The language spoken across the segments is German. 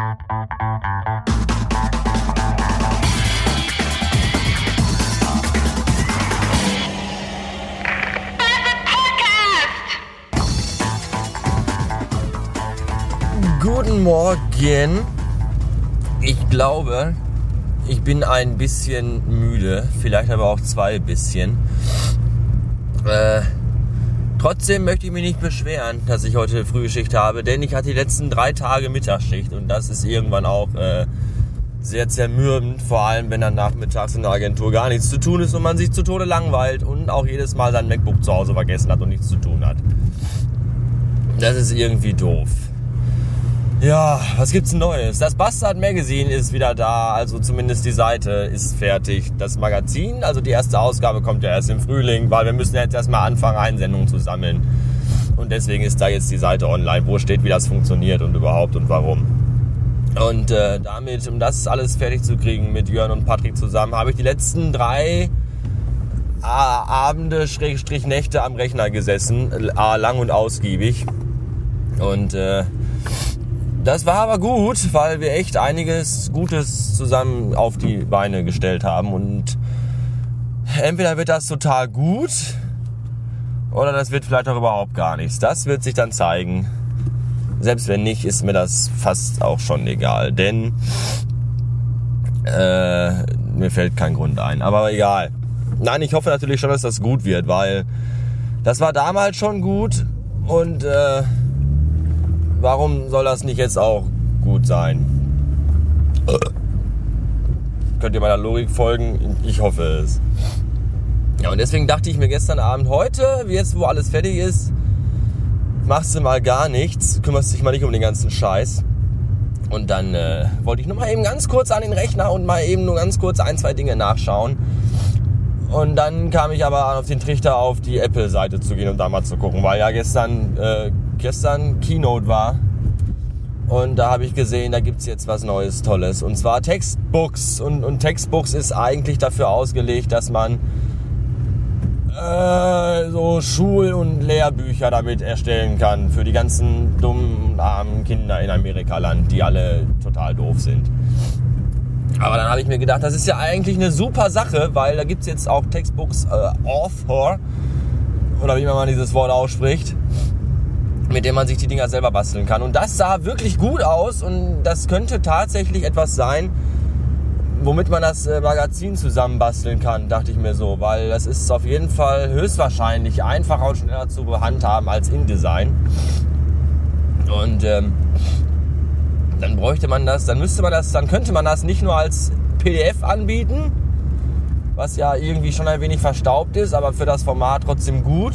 Guten Morgen. Ich glaube, ich bin ein bisschen müde, vielleicht aber auch zwei bisschen. Äh, trotzdem möchte ich mich nicht beschweren, dass ich heute Frühschicht habe, denn ich hatte die letzten drei Tage Mittagsschicht und das ist irgendwann auch äh, sehr zermürbend, vor allem wenn dann nachmittags in der Agentur gar nichts zu tun ist und man sich zu Tode langweilt und auch jedes Mal sein MacBook zu Hause vergessen hat und nichts zu tun hat. Das ist irgendwie doof. Ja, was gibt's Neues? Das Bastard Magazine ist wieder da, also zumindest die Seite ist fertig. Das Magazin, also die erste Ausgabe kommt ja erst im Frühling, weil wir müssen jetzt erstmal anfangen, Einsendungen zu sammeln. Und deswegen ist da jetzt die Seite online, wo steht, wie das funktioniert und überhaupt und warum. Und äh, damit, um das alles fertig zu kriegen mit Jörn und Patrick zusammen, habe ich die letzten drei Abende, Schrägstrich Nächte am Rechner gesessen, lang und ausgiebig. Und äh, das war aber gut, weil wir echt einiges Gutes zusammen auf die Beine gestellt haben. Und entweder wird das total gut oder das wird vielleicht auch überhaupt gar nichts. Das wird sich dann zeigen. Selbst wenn nicht, ist mir das fast auch schon egal. Denn äh, mir fällt kein Grund ein. Aber egal. Nein, ich hoffe natürlich schon, dass das gut wird, weil das war damals schon gut und äh, warum soll das nicht jetzt auch gut sein? Könnt ihr meiner Logik folgen? Ich hoffe es. Ja, und deswegen dachte ich mir gestern Abend, heute, jetzt wo alles fertig ist, machst du mal gar nichts, kümmerst dich mal nicht um den ganzen Scheiß. Und dann äh, wollte ich nur mal eben ganz kurz an den Rechner und mal eben nur ganz kurz ein, zwei Dinge nachschauen. Und dann kam ich aber auf den Trichter, auf die Apple-Seite zu gehen und da mal zu gucken, weil ja gestern äh, gestern Keynote war. Und da habe ich gesehen, da gibt es jetzt was Neues, Tolles. Und zwar Textbooks. Und, und Textbooks ist eigentlich dafür ausgelegt, dass man äh, so Schul- und Lehrbücher damit erstellen kann. Für die ganzen dummen, armen Kinder in Amerikaland, die alle total doof sind. Aber dann habe ich mir gedacht, das ist ja eigentlich eine super Sache, weil da gibt es jetzt auch Textbooks äh, Author, oder wie man mal dieses Wort ausspricht mit dem man sich die Dinger selber basteln kann. Und das sah wirklich gut aus und das könnte tatsächlich etwas sein, womit man das äh, Magazin zusammenbasteln kann, dachte ich mir so, weil das ist auf jeden Fall höchstwahrscheinlich einfacher und schneller zu handhaben als InDesign. Und ähm, dann bräuchte man das, dann müsste man das, dann könnte man das nicht nur als PDF anbieten, was ja irgendwie schon ein wenig verstaubt ist, aber für das Format trotzdem gut,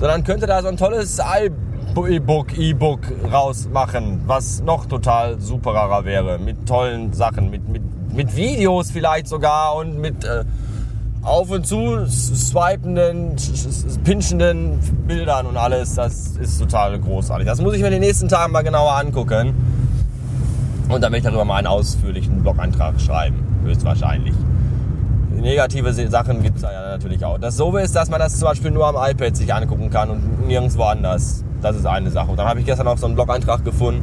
sondern könnte da so ein tolles Album E-Book, E-Book rausmachen, was noch total superer wäre, mit tollen Sachen, mit, mit, mit Videos vielleicht sogar und mit äh, auf und zu swipenden, pinchenden Bildern und alles. Das ist total großartig. Das muss ich mir in den nächsten Tagen mal genauer angucken. Und dann werde ich darüber mal einen ausführlichen Blogantrag schreiben, höchstwahrscheinlich. Negative Sachen gibt es ja natürlich auch. Das so ist, dass man das zum Beispiel nur am iPad sich angucken kann und nirgendwo anders. Das ist eine Sache. Und dann habe ich gestern auch so einen Blog-Eintrag gefunden.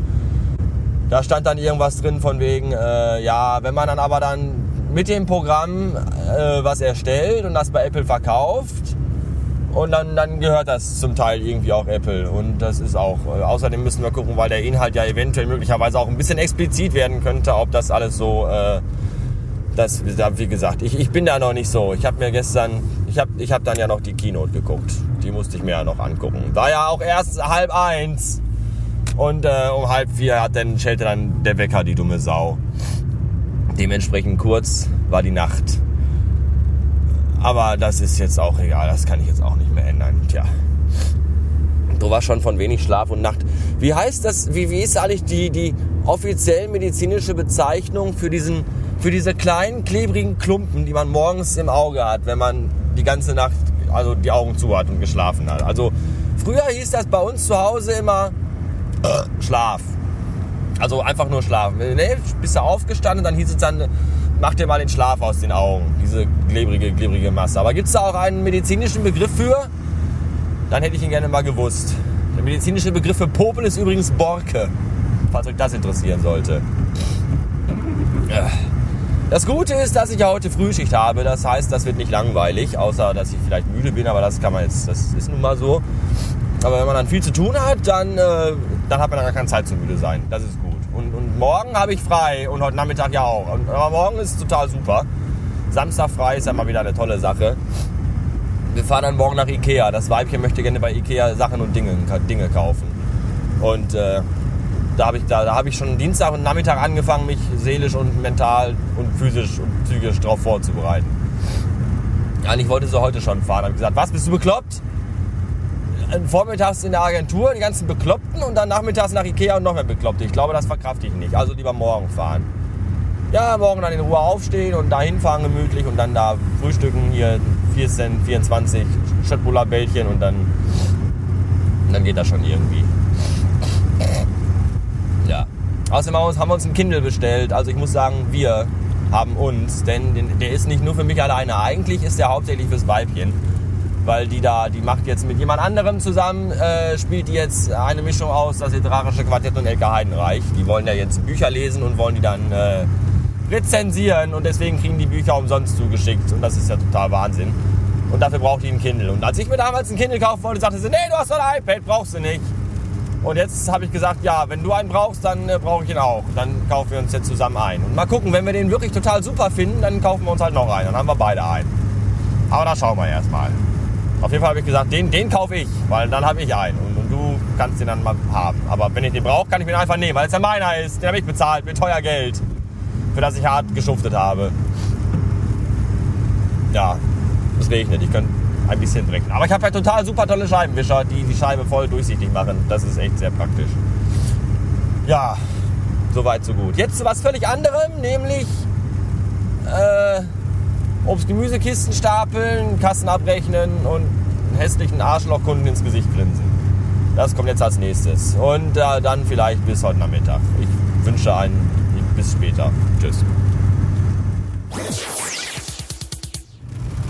Da stand dann irgendwas drin von wegen, äh, ja, wenn man dann aber dann mit dem Programm äh, was erstellt und das bei Apple verkauft, und dann, dann gehört das zum Teil irgendwie auch Apple. Und das ist auch. Äh, außerdem müssen wir gucken, weil der Inhalt ja eventuell möglicherweise auch ein bisschen explizit werden könnte, ob das alles so. Äh, das, wie gesagt, ich, ich bin da noch nicht so. Ich habe mir gestern, ich habe ich hab dann ja noch die Keynote geguckt. Die musste ich mir ja noch angucken. War ja auch erst halb eins. Und äh, um halb vier hat dann, schellte dann der Wecker, die dumme Sau. Dementsprechend kurz war die Nacht. Aber das ist jetzt auch egal, das kann ich jetzt auch nicht mehr ändern. Tja. Du warst schon von wenig Schlaf und Nacht. Wie heißt das, wie, wie ist eigentlich die, die offiziell medizinische Bezeichnung für, diesen, für diese kleinen klebrigen Klumpen, die man morgens im Auge hat, wenn man die ganze Nacht also die Augen zu hat und geschlafen hat. Also früher hieß das bei uns zu Hause immer äh, Schlaf. Also einfach nur schlafen. Nee, bist du aufgestanden, dann hieß es dann, mach dir mal den Schlaf aus den Augen. Diese klebrige, klebrige Masse. Aber gibt es da auch einen medizinischen Begriff für? Dann hätte ich ihn gerne mal gewusst. Der medizinische Begriff für Popel ist übrigens Borke. Falls euch das interessieren sollte. Das Gute ist, dass ich ja heute Frühschicht habe. Das heißt, das wird nicht langweilig, außer dass ich vielleicht müde bin, aber das kann man jetzt, das ist nun mal so. Aber wenn man dann viel zu tun hat, dann, äh, dann hat man dann gar keine Zeit zu müde sein. Das ist gut. Und, und morgen habe ich frei und heute Nachmittag ja auch. Und, aber morgen ist total super. Samstag frei ist ja mal wieder eine tolle Sache. Wir fahren dann morgen nach Ikea. Das Weibchen möchte gerne bei Ikea Sachen und Dinge, Dinge kaufen. Und äh, da habe ich, da, da hab ich schon Dienstag und Nachmittag angefangen, mich seelisch und mental und physisch und psychisch darauf vorzubereiten. Eigentlich wollte sie heute schon fahren. habe ich gesagt, was, bist du bekloppt? Vormittags in der Agentur, die ganzen Bekloppten und dann nachmittags nach Ikea und noch mehr Bekloppte. Ich glaube, das verkrafte ich nicht. Also lieber morgen fahren. Ja, morgen dann in Ruhe aufstehen und da hinfahren gemütlich und dann da frühstücken. Hier 4 Cent, 24 Schöttbuller-Bällchen und dann, dann geht das schon irgendwie. Ja. Außerdem haben wir uns einen Kindle bestellt. Also ich muss sagen, wir haben uns, denn der ist nicht nur für mich alleine. Eigentlich ist der hauptsächlich fürs Weibchen weil die da, die macht jetzt mit jemand anderem zusammen, äh, spielt die jetzt eine Mischung aus, das literarische Quartett und Elke Heidenreich. Die wollen ja jetzt Bücher lesen und wollen die dann äh, rezensieren und deswegen kriegen die Bücher umsonst zugeschickt und das ist ja total Wahnsinn. Und dafür braucht die ein Kindle. Und als ich mir damals ein Kindle kaufen wollte, sagte sie, nee, du hast doch ein iPad, brauchst du nicht. Und jetzt habe ich gesagt, ja, wenn du einen brauchst, dann äh, brauche ich ihn auch. Dann kaufen wir uns jetzt zusammen ein. Und mal gucken, wenn wir den wirklich total super finden, dann kaufen wir uns halt noch einen. Dann haben wir beide einen. Aber da schauen wir erstmal. Auf jeden Fall habe ich gesagt, den, den kaufe ich, weil dann habe ich einen und, und, du kannst den dann mal haben. Aber wenn ich den brauche, kann ich mir einfach nehmen, weil es ja meiner ist. Den habe ich bezahlt mit teuer Geld, für das ich hart geschuftet habe. Ja, das regnet. Ich könnte ein bisschen brechen. Aber ich habe halt total super tolle Scheibenwischer, die die Scheibe voll durchsichtig machen. Das ist echt sehr praktisch. Ja, soweit so gut. Jetzt zu was völlig anderem, nämlich äh, Obst-Gemüsekisten stapeln, Kassen abrechnen und einen hässlichen Arschlochkunden ins Gesicht grinsen. Das kommt jetzt als nächstes. Und äh, dann vielleicht bis heute Nachmittag. Ich wünsche einen bis später. Tschüss.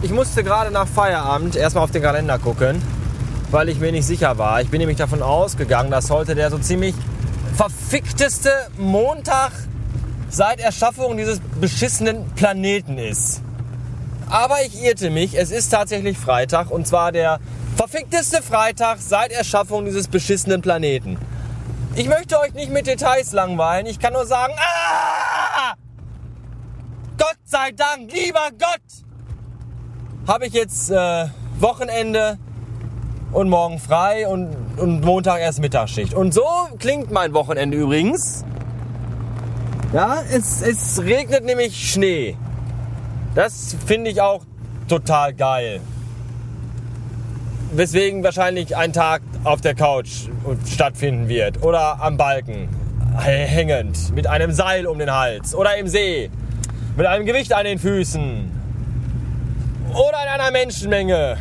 Ich musste gerade nach Feierabend erstmal auf den Kalender gucken, weil ich mir nicht sicher war. Ich bin nämlich davon ausgegangen, dass heute der so ziemlich verfickteste Montag seit Erschaffung dieses beschissenen Planeten ist. Aber ich irrte mich. Es ist tatsächlich Freitag und zwar der verfickteste Freitag seit Erschaffung dieses beschissenen Planeten. Ich möchte euch nicht mit Details langweilen. Ich kann nur sagen, ah! Gott sei Dank, lieber Gott, habe ich jetzt äh, Wochenende und morgen frei und, und Montag erst Mittagsschicht. Und so klingt mein Wochenende übrigens. Ja, es, es regnet nämlich Schnee. Das finde ich auch total geil. Weswegen wahrscheinlich ein Tag auf der Couch stattfinden wird. Oder am Balken, hängend, mit einem Seil um den Hals. Oder im See, mit einem Gewicht an den Füßen. Oder in einer Menschenmenge,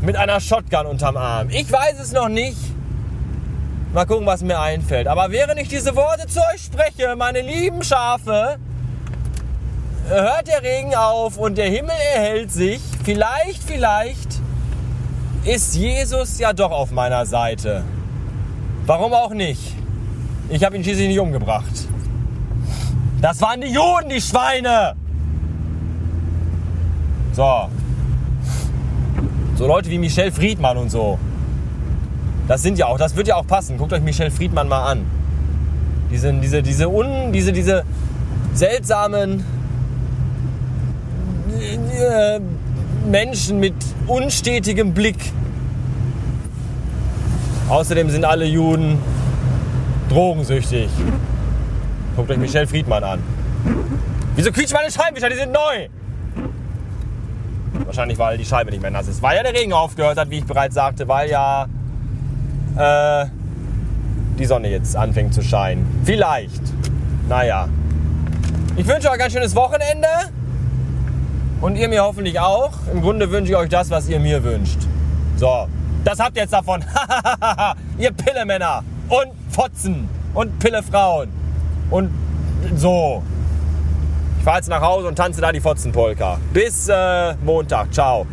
mit einer Shotgun unterm Arm. Ich weiß es noch nicht. Mal gucken, was mir einfällt. Aber während ich diese Worte zu euch spreche, meine lieben Schafe, hört der Regen auf und der Himmel erhält sich. Vielleicht, vielleicht ist Jesus ja doch auf meiner Seite. Warum auch nicht? Ich habe ihn schließlich nicht umgebracht. Das waren die Juden, die Schweine! So. So Leute wie Michel Friedmann und so. Das sind ja auch, das wird ja auch passen. Guckt euch Michel Friedmann mal an. Diese, diese, diese, un, diese, diese seltsamen äh, Menschen mit unstetigem Blick. Außerdem sind alle Juden drogensüchtig. Guckt euch Michel Friedmann an. Wieso quietscht meine Scheibenwischer? Die sind neu. Wahrscheinlich, weil die Scheibe nicht mehr nass ist. Weil ja der Regen aufgehört hat, wie ich bereits sagte, weil ja äh, die Sonne jetzt anfängt zu scheinen. Vielleicht. Naja. Ich wünsche euch ein schönes Wochenende. Und ihr mir hoffentlich auch. Im Grunde wünsche ich euch das, was ihr mir wünscht. So, das habt ihr jetzt davon. ihr Pillemänner und Fotzen und Pillefrauen. Und so. Ich fahre jetzt nach Hause und tanze da die Fotzenpolka. Bis äh, Montag. Ciao.